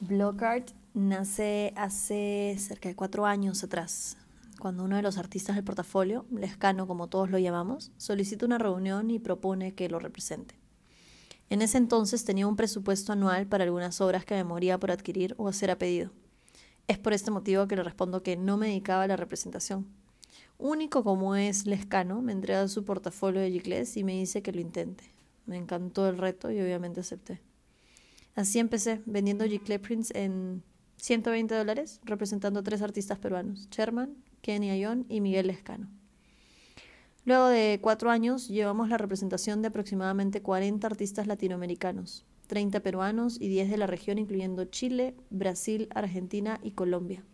Blockart nace hace cerca de cuatro años atrás, cuando uno de los artistas del portafolio, Lescano como todos lo llamamos, solicita una reunión y propone que lo represente. En ese entonces tenía un presupuesto anual para algunas obras que me moría por adquirir o hacer a pedido. Es por este motivo que le respondo que no me dedicaba a la representación. Único como es Lescano, me entrega su portafolio de Giclés y me dice que lo intente. Me encantó el reto y obviamente acepté. Así empecé, vendiendo Giclés prints en 120 dólares, representando tres artistas peruanos, Sherman, Kenny Ayon y Miguel Lescano. Luego de cuatro años llevamos la representación de aproximadamente 40 artistas latinoamericanos, 30 peruanos y 10 de la región incluyendo Chile, Brasil, Argentina y Colombia.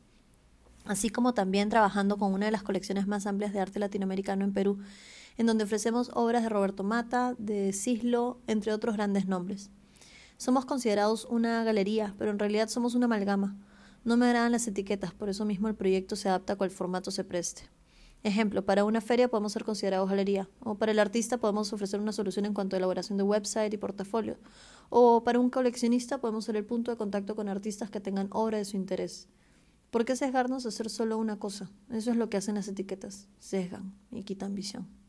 Así como también trabajando con una de las colecciones más amplias de arte latinoamericano en Perú, en donde ofrecemos obras de Roberto Mata, de Cislo, entre otros grandes nombres. Somos considerados una galería, pero en realidad somos una amalgama. No me agradan las etiquetas, por eso mismo el proyecto se adapta a cual formato se preste. Ejemplo, para una feria podemos ser considerados galería, o para el artista podemos ofrecer una solución en cuanto a elaboración de website y portafolio, o para un coleccionista podemos ser el punto de contacto con artistas que tengan obra de su interés. ¿Por qué sesgarnos a hacer solo una cosa? Eso es lo que hacen las etiquetas, sesgan y quitan visión.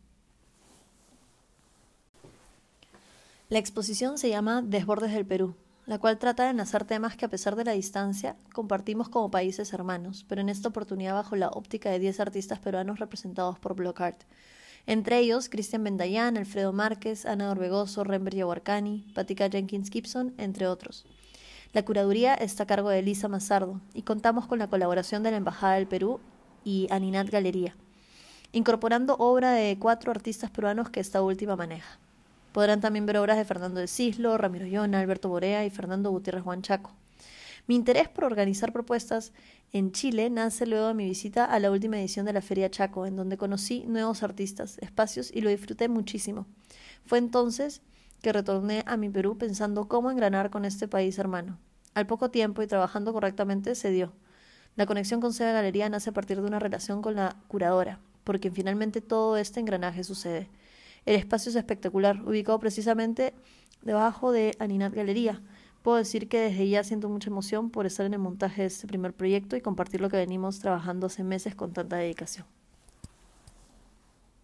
La exposición se llama Desbordes del Perú, la cual trata de enlazar temas que a pesar de la distancia compartimos como países hermanos, pero en esta oportunidad bajo la óptica de 10 artistas peruanos representados por Blockart. Entre ellos, Cristian Bendayán, Alfredo Márquez, Ana Orbegoso, Rembert Yahuarcani, Patica Jenkins Gibson, entre otros. La curaduría está a cargo de Elisa Mazardo y contamos con la colaboración de la Embajada del Perú y Aninat Galería, incorporando obra de cuatro artistas peruanos que esta última maneja. Podrán también ver obras de Fernando de Cislo, Ramiro Llona, Alberto Borea y Fernando Gutiérrez Huanchaco. Mi interés por organizar propuestas en Chile nace luego de mi visita a la última edición de la Feria Chaco, en donde conocí nuevos artistas, espacios y lo disfruté muchísimo. Fue entonces que retorné a mi Perú pensando cómo engranar con este país hermano. Al poco tiempo y trabajando correctamente se dio. La conexión con Sede Galería nace a partir de una relación con la curadora, porque finalmente todo este engranaje sucede. El espacio es espectacular, ubicado precisamente debajo de Aninat Galería. Puedo decir que desde ya siento mucha emoción por estar en el montaje de este primer proyecto y compartir lo que venimos trabajando hace meses con tanta dedicación.